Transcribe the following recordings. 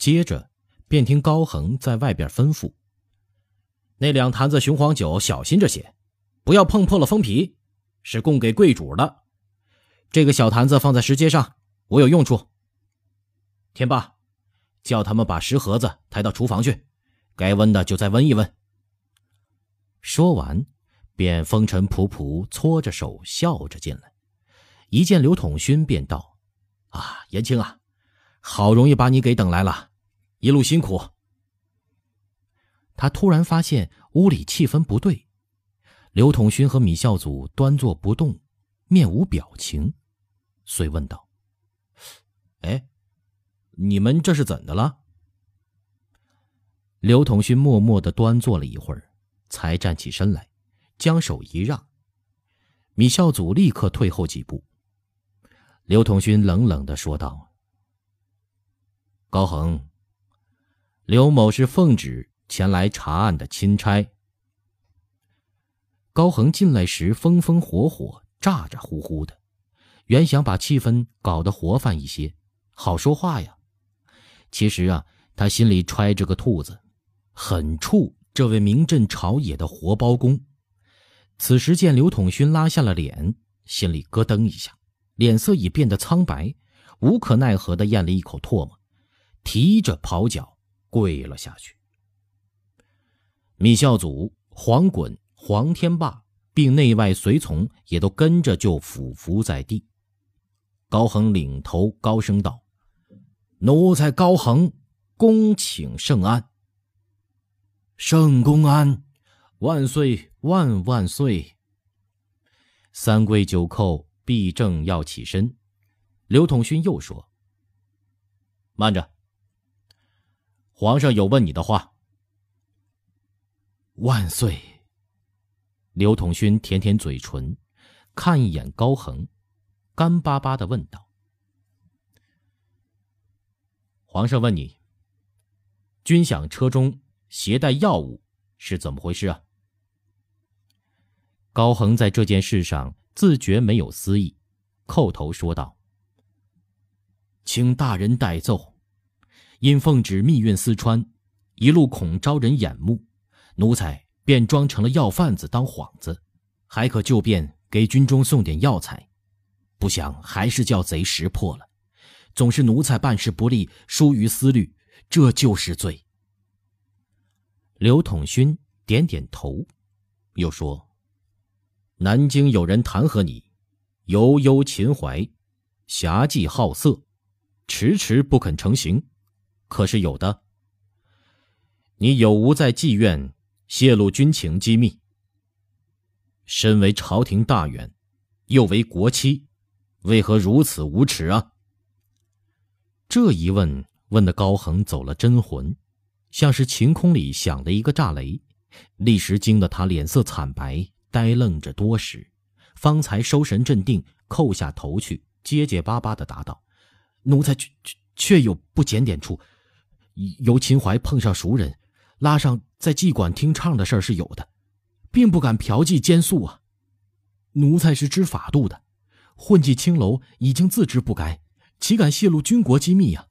接着便听高恒在外边吩咐：“那两坛子雄黄酒小心着些，不要碰破了封皮，是供给贵主的。这个小坛子放在石阶上，我有用处。天霸，叫他们把石盒子抬到厨房去，该温的就再温一温。”说完，便风尘仆仆搓着手笑着进来。一见刘统勋，便道：“啊，延青啊，好容易把你给等来了，一路辛苦。”他突然发现屋里气氛不对，刘统勋和米孝祖端坐不动，面无表情，遂问道：“哎，你们这是怎的了？”刘统勋默默的端坐了一会儿，才站起身来，将手一让，米孝祖立刻退后几步。刘统勋冷冷的说道：“高恒，刘某是奉旨前来查案的钦差。”高恒进来时风风火火、咋咋呼呼的，原想把气氛搞得活泛一些，好说话呀。其实啊，他心里揣着个兔子，很怵这位名震朝野的活包公。此时见刘统勋拉下了脸，心里咯噔一下。脸色已变得苍白，无可奈何的咽了一口唾沫，提着袍脚跪了下去。米孝祖、黄衮、黄天霸并内外随从也都跟着就俯伏在地。高恒领头高声道：“奴才高恒，恭请圣安。圣公安，万岁万万岁！”三跪九叩。毕正要起身，刘统勋又说：“慢着，皇上有问你的话。”万岁！刘统勋舔舔嘴唇，看一眼高恒，干巴巴的问道：“皇上问你，军饷车中携带药物是怎么回事啊？”高恒在这件事上。自觉没有私意，叩头说道：“请大人代奏，因奉旨密运四川，一路恐招人眼目，奴才便装成了药贩子当幌子，还可就便给军中送点药材，不想还是叫贼识破了。总是奴才办事不力，疏于思虑，这就是罪。”刘统勋点点头，又说。南京有人弹劾你，悠悠秦淮，侠妓好色，迟迟不肯成行，可是有的。你有无在妓院泄露军情机密？身为朝廷大员，又为国戚，为何如此无耻啊？这一问问的高恒走了真魂，像是晴空里响的一个炸雷，立时惊得他脸色惨白。呆愣着多时，方才收神镇定，叩下头去，结结巴巴的答道：“奴才确确确有不检点处，由秦淮碰上熟人，拉上在妓馆听唱的事儿是有的，并不敢嫖妓奸宿啊。奴才是知法度的，混迹青楼已经自知不该，岂敢泄露军国机密呀？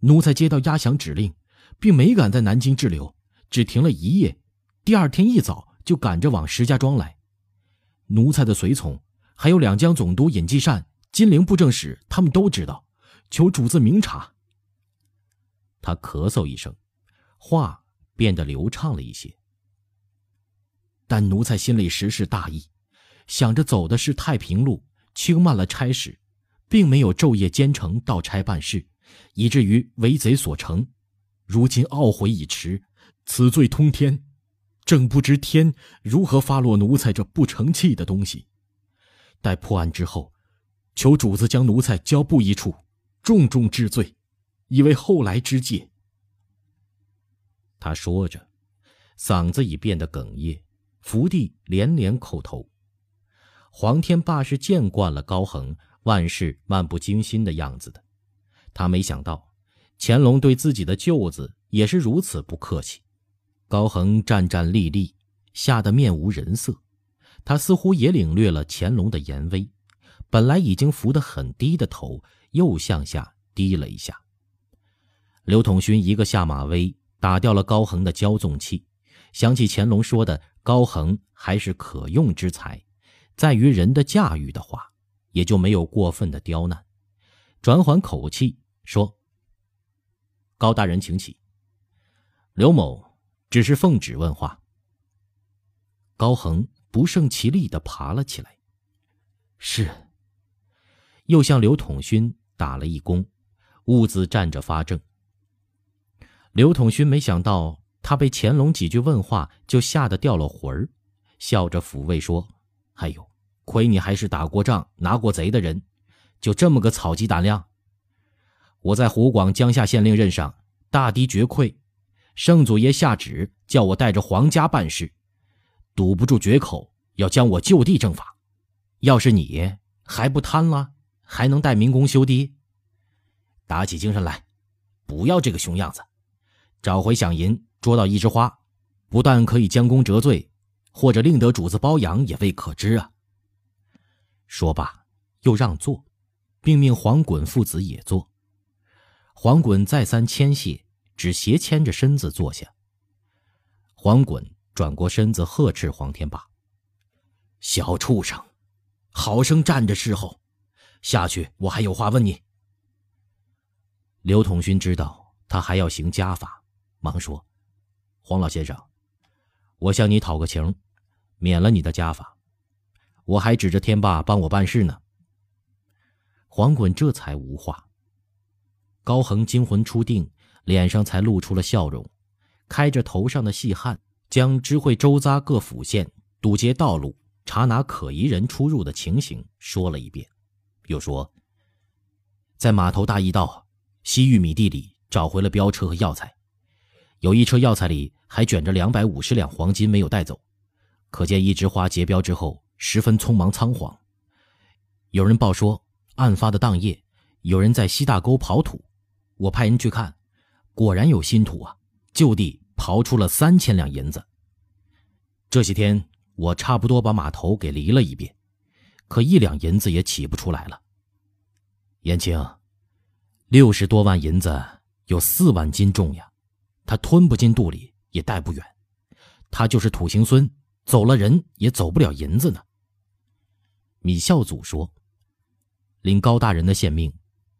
奴才接到押降指令，并没敢在南京滞留，只停了一夜，第二天一早就赶着往石家庄来。”奴才的随从，还有两江总督尹继善、金陵布政使，他们都知道，求主子明察。他咳嗽一声，话变得流畅了一些。但奴才心里实是大意，想着走的是太平路，轻慢了差事，并没有昼夜兼程到差办事，以至于为贼所成。如今懊悔已迟，此罪通天。正不知天如何发落奴才这不成器的东西。待破案之后，求主子将奴才交布一处，重重治罪，以为后来之戒。他说着，嗓子已变得哽咽，伏地连连叩头。黄天霸是见惯了高恒万事漫不经心的样子的，他没想到乾隆对自己的舅子也是如此不客气。高恒战战栗栗，吓得面无人色。他似乎也领略了乾隆的严威，本来已经伏得很低的头又向下低了一下。刘统勋一个下马威，打掉了高恒的骄纵气。想起乾隆说的高恒还是可用之才，在于人的驾驭的话，也就没有过分的刁难。转缓口气说：“高大人请起。”刘某只是奉旨问话。高恒不胜其力的爬了起来，是。又向刘统勋打了一躬，兀自站着发怔。刘统勋没想到他被乾隆几句问话就吓得掉了魂儿，笑着抚慰说：“哎呦，亏你还是打过仗、拿过贼的人，就这么个草鸡胆量。我在湖广江夏县令任上大敌绝溃，圣祖爷下旨叫我带着皇家办事。”堵不住绝口，要将我就地正法。要是你还不贪了，还能带民工修堤？打起精神来，不要这个熊样子。找回响银，捉到一枝花，不但可以将功折罪，或者另得主子包养，也未可知啊。说罢，又让座，并命黄衮父子也坐。黄衮再三谦谢，只斜牵着身子坐下。黄衮。转过身子呵斥黄天霸：“小畜生，好生站着侍候，下去！我还有话问你。”刘统勋知道他还要行家法，忙说：“黄老先生，我向你讨个情，免了你的家法，我还指着天霸帮我办事呢。”黄滚这才无话。高恒惊魂初定，脸上才露出了笑容，开着头上的细汗。将知会周匝各府县堵截道路、查拿可疑人出入的情形说了一遍，又说：“在码头大驿道西域米地里找回了镖车和药材，有一车药材里还卷着两百五十两黄金没有带走，可见一枝花结镖之后十分匆忙仓皇。有人报说，案发的当夜有人在西大沟刨土，我派人去看，果然有新土啊，就地。”刨出了三千两银子。这些天我差不多把码头给犁了一遍，可一两银子也起不出来了。延青，六十多万银子有四万斤重呀，他吞不进肚里也带不远。他就是土行孙，走了人也走不了银子呢。米孝祖说：“领高大人的县命，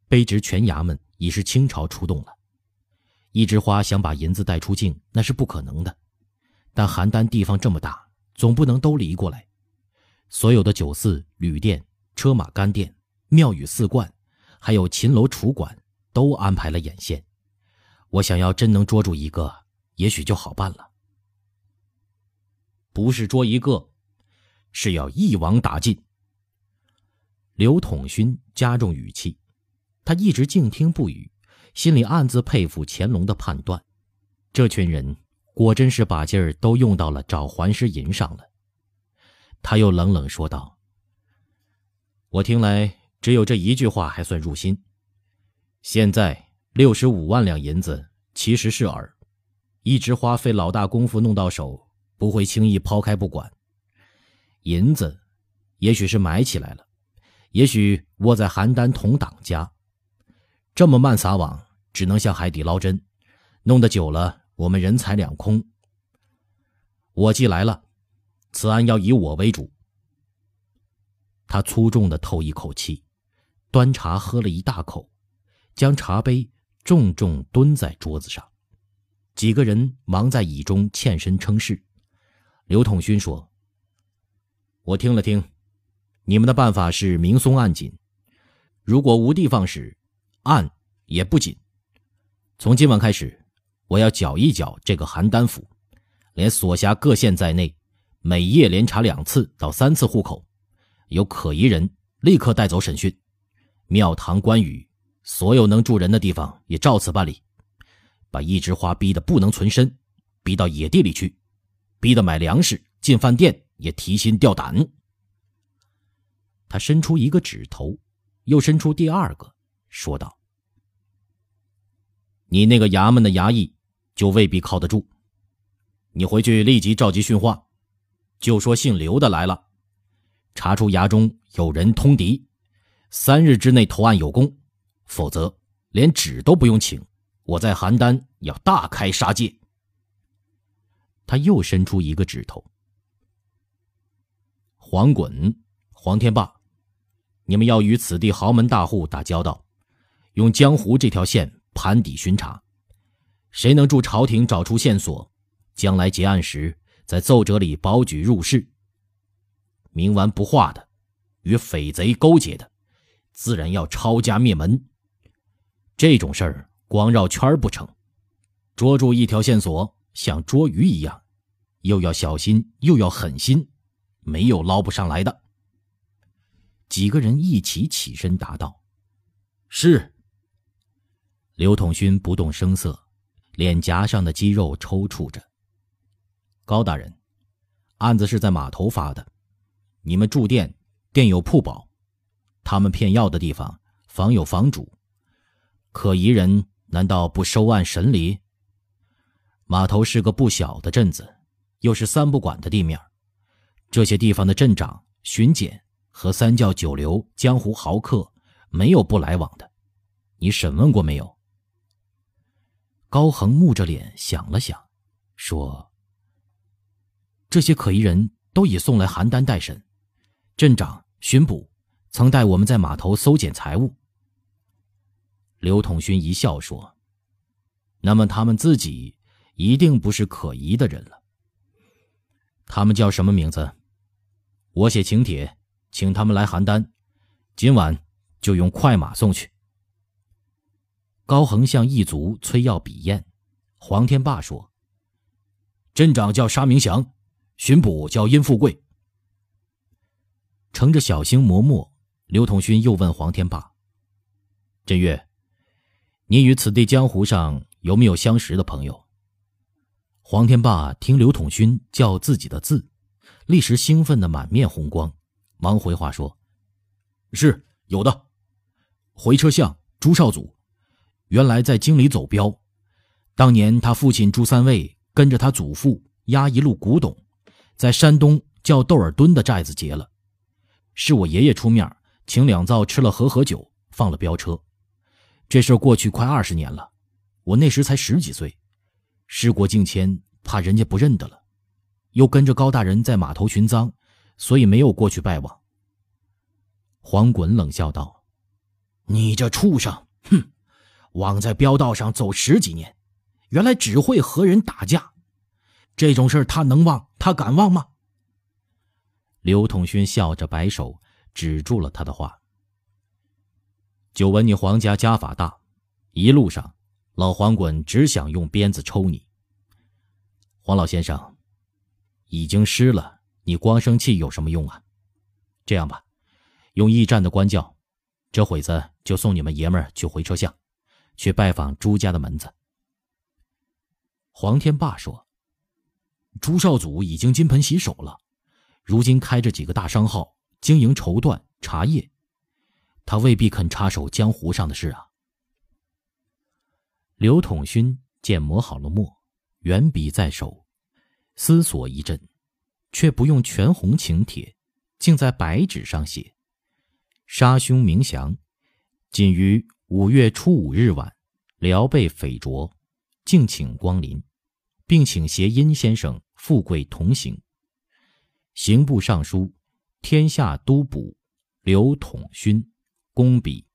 卑职全衙门已是清朝出动了。”一枝花想把银子带出境，那是不可能的。但邯郸地方这么大，总不能都离过来。所有的酒肆、旅店、车马干店、庙宇寺观，还有秦楼楚馆，都安排了眼线。我想要真能捉住一个，也许就好办了。不是捉一个，是要一网打尽。刘统勋加重语气，他一直静听不语。心里暗自佩服乾隆的判断，这群人果真是把劲儿都用到了找还师银上了。他又冷冷说道：“我听来只有这一句话还算入心。现在六十五万两银子其实是饵，一直花费老大功夫弄到手，不会轻易抛开不管。银子也许是埋起来了，也许窝在邯郸同党家。”这么慢撒网，只能向海底捞针，弄得久了，我们人财两空。我既来了，此案要以我为主。他粗重的透一口气，端茶喝了一大口，将茶杯重重蹲在桌子上。几个人忙在椅中欠身称是。刘统勋说：“我听了听，你们的办法是明松暗紧，如果无地方使。”暗也不紧。从今晚开始，我要搅一搅这个邯郸府，连所辖各县在内，每夜连查两次到三次户口，有可疑人立刻带走审讯。庙堂官宇，所有能住人的地方也照此办理。把一枝花逼得不能存身，逼到野地里去，逼得买粮食进饭店也提心吊胆。他伸出一个指头，又伸出第二个。说道：“你那个衙门的衙役，就未必靠得住。你回去立即召集训话，就说姓刘的来了，查出衙中有人通敌，三日之内投案有功，否则连纸都不用请，我在邯郸要大开杀戒。他又伸出一个指头。黄滚、黄天霸，你们要与此地豪门大户打交道，用江湖这条线盘底巡查，谁能助朝廷找出线索，将来结案时在奏折里保举入室。冥顽不化的，与匪贼勾结的，自然要抄家灭门。这种事儿光绕圈不成，捉住一条线索像捉鱼一样，又要小心又要狠心。没有捞不上来的。几个人一起起身答道：“是。”刘统勋不动声色，脸颊上的肌肉抽搐着。高大人，案子是在码头发的，你们住店，店有铺保，他们骗药的地方房有房主，可疑人难道不收案审理？码头是个不小的镇子，又是三不管的地面。这些地方的镇长、巡检和三教九流、江湖豪客没有不来往的，你审问过没有？高恒木着脸想了想，说：“这些可疑人都已送来邯郸待审，镇长、巡捕曾带我们在码头搜检财物。”刘统勋一笑说：“那么他们自己一定不是可疑的人了。他们叫什么名字？”我写请帖，请他们来邯郸，今晚就用快马送去。高恒向一族催要笔砚，黄天霸说：“镇长叫沙明祥，巡捕叫殷富贵。”乘着小星磨墨，刘统勋又问黄天霸：“振岳，你与此地江湖上有没有相识的朋友？”黄天霸听刘统勋叫自己的字。立时兴奋的满面红光，忙回话说：“是有的。回车巷朱少祖，原来在京里走镖。当年他父亲朱三位跟着他祖父押一路古董，在山东叫窦尔敦的寨子劫了。是我爷爷出面请两造吃了和合酒，放了镖车。这事过去快二十年了，我那时才十几岁，事过境迁，怕人家不认得了。”又跟着高大人在码头寻赃，所以没有过去拜望。黄滚冷笑道：“你这畜生，哼，枉在镖道上走十几年，原来只会和人打架，这种事他能忘？他敢忘吗？”刘统勋笑着摆手，止住了他的话。久闻你黄家家法大，一路上，老黄滚只想用鞭子抽你。黄老先生。已经湿了，你光生气有什么用啊？这样吧，用驿站的官轿，这会子就送你们爷们儿去回车巷，去拜访朱家的门子。黄天霸说：“朱少祖已经金盆洗手了，如今开着几个大商号，经营绸缎、茶叶，他未必肯插手江湖上的事啊。”刘统勋见磨好了墨，圆笔在手。思索一阵，却不用全红请帖，竟在白纸上写：“杀兄明祥，仅于五月初五日晚，辽被匪卓，敬请光临，并请携殷先生富贵同行。”刑部尚书、天下都捕刘统勋，工笔。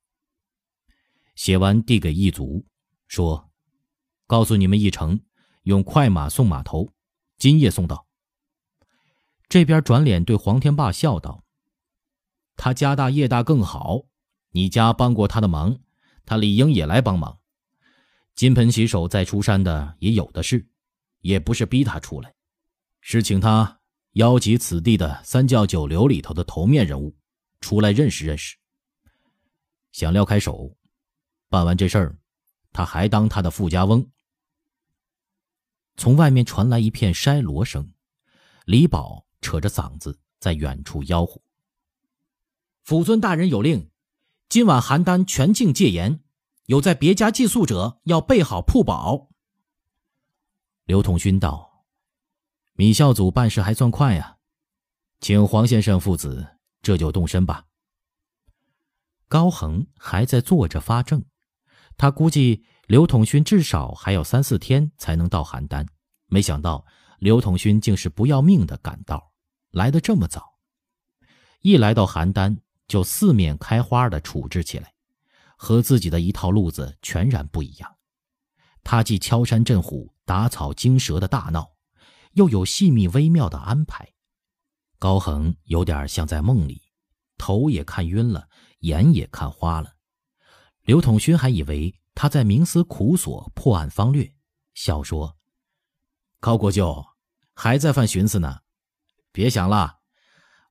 写完递给一族，说：“告诉你们一程，用快马送码头。”今夜送到。这边转脸对黄天霸笑道：“他家大业大更好，你家帮过他的忙，他理应也来帮忙。金盆洗手再出山的也有的是，也不是逼他出来，是请他邀集此地的三教九流里头的头面人物，出来认识认识。想撩开手，办完这事儿，他还当他的富家翁。”从外面传来一片筛锣声，李宝扯着嗓子在远处吆喝：“府尊大人有令，今晚邯郸全境戒严，有在别家寄宿者要备好铺保。”刘统勋道：“米孝祖办事还算快呀，请黄先生父子这就动身吧。”高恒还在坐着发怔，他估计刘统勋至少还要三四天才能到邯郸，没想到刘统勋竟是不要命的赶到，来的这么早。一来到邯郸，就四面开花的处置起来，和自己的一套路子全然不一样。他既敲山震虎、打草惊蛇的大闹，又有细密微妙的安排。高恒有点像在梦里，头也看晕了，眼也看花了。刘统勋还以为他在冥思苦索、破案方略，笑说：“高国舅还在犯寻思呢，别想了。”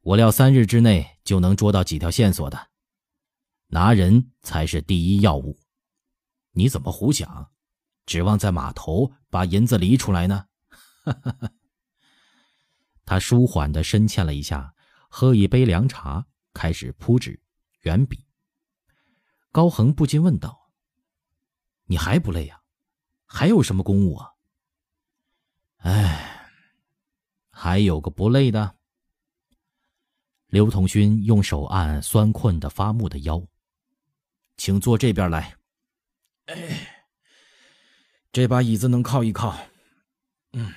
我料三日之内就能捉到几条线索的，拿人才是第一要务。你怎么胡想？指望在码头把银子离出来呢？他舒缓的深欠了一下，喝一杯凉茶，开始铺纸、圆笔。高恒不禁问道：“你还不累呀？还有什么公务啊？”哎，还有个不累的。刘同勋用手按酸困的发木的腰，请坐这边来。哎，这把椅子能靠一靠。嗯，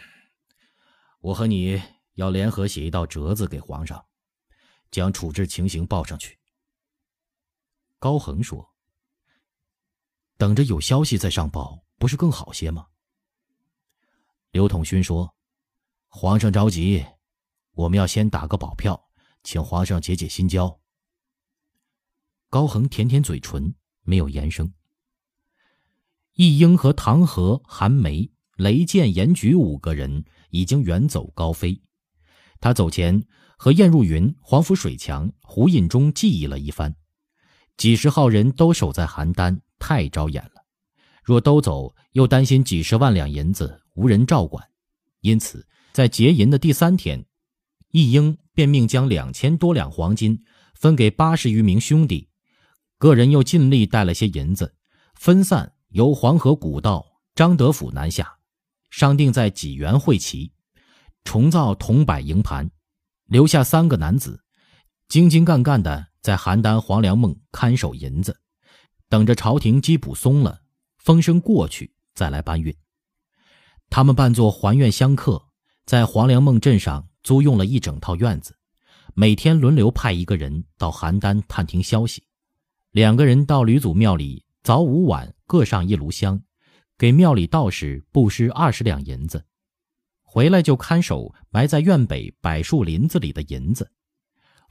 我和你要联合写一道折子给皇上，将处置情形报上去。高恒说：“等着有消息再上报，不是更好些吗？”刘统勋说：“皇上着急，我们要先打个保票。”请皇上解解心焦。高恒舔舔嘴唇，没有言声。义英和唐和、韩梅、雷建、严举五个人已经远走高飞。他走前和晏入云、黄甫水强、胡印忠记忆了一番。几十号人都守在邯郸，太招眼了。若都走，又担心几十万两银子无人照管，因此在劫银的第三天。义英便命将两千多两黄金分给八十余名兄弟，个人又尽力带了些银子，分散由黄河古道张德府南下，商定在济源会齐，重造铜柏营盘，留下三个男子，精精干干的在邯郸黄粱梦看守银子，等着朝廷缉捕松了，风声过去再来搬运。他们扮作还愿香客，在黄粱梦镇上。租用了一整套院子，每天轮流派一个人到邯郸探听消息。两个人到吕祖庙里，早午晚各上一炉香，给庙里道士布施二十两银子，回来就看守埋在院北柏树林子里的银子。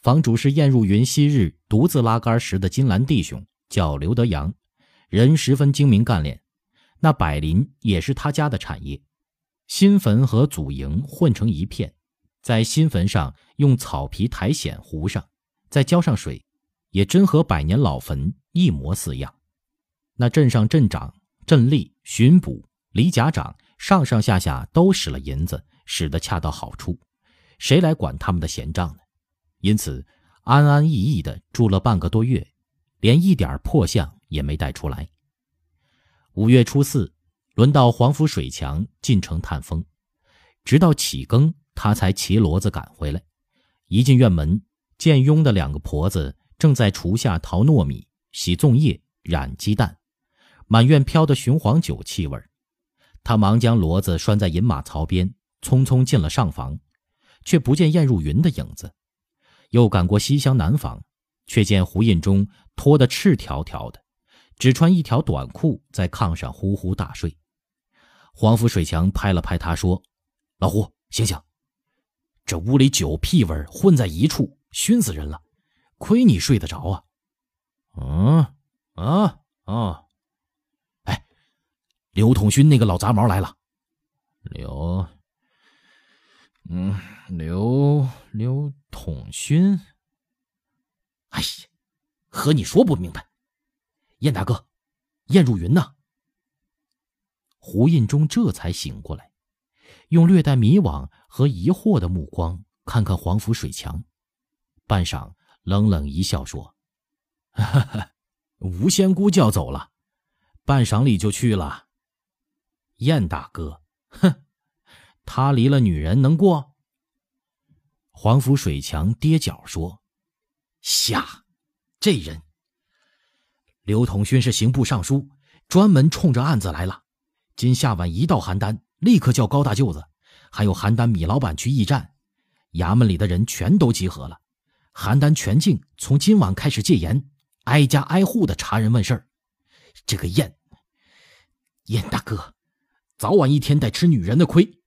房主是燕入云昔日独自拉杆时的金兰弟兄，叫刘德阳，人十分精明干练。那柏林也是他家的产业，新坟和祖营混成一片。在新坟上用草皮苔藓糊上，再浇上水，也真和百年老坟一模似样。那镇上镇长、镇吏、巡捕、李甲长上上下下都使了银子，使得恰到好处，谁来管他们的闲账呢？因此，安安逸逸的住了半个多月，连一点破相也没带出来。五月初四，轮到黄甫水强进城探风，直到起更。他才骑骡子赶回来，一进院门，见佣的两个婆子正在厨下淘糯米、洗粽叶、染鸡蛋，满院飘的雄黄酒气味他忙将骡子拴在饮马槽边，匆匆进了上房，却不见燕入云的影子。又赶过西厢南房，却见胡印中脱得赤条条的，只穿一条短裤，在炕上呼呼大睡。黄甫水强拍了拍他说：“老胡，醒醒！”这屋里酒屁味混在一处，熏死人了。亏你睡得着啊！嗯啊啊！哎，刘统勋那个老杂毛来了。刘，嗯，刘刘统勋。哎呀，和你说不明白。燕大哥，燕如云呢？胡印中这才醒过来。用略带迷惘和疑惑的目光看看黄甫水墙，半晌冷冷一笑说：“哈哈，吴仙姑叫走了，半晌里就去了。”燕大哥，哼，他离了女人能过？黄甫水强跌脚说：“瞎，这人。刘统勋是刑部尚书，专门冲着案子来了。今下晚一到邯郸，立刻叫高大舅子，还有邯郸米老板去驿站。衙门里的人全都集合了。邯郸全境从今晚开始戒严，挨家挨户的查人问事儿。这个燕，燕大哥，早晚一天得吃女人的亏。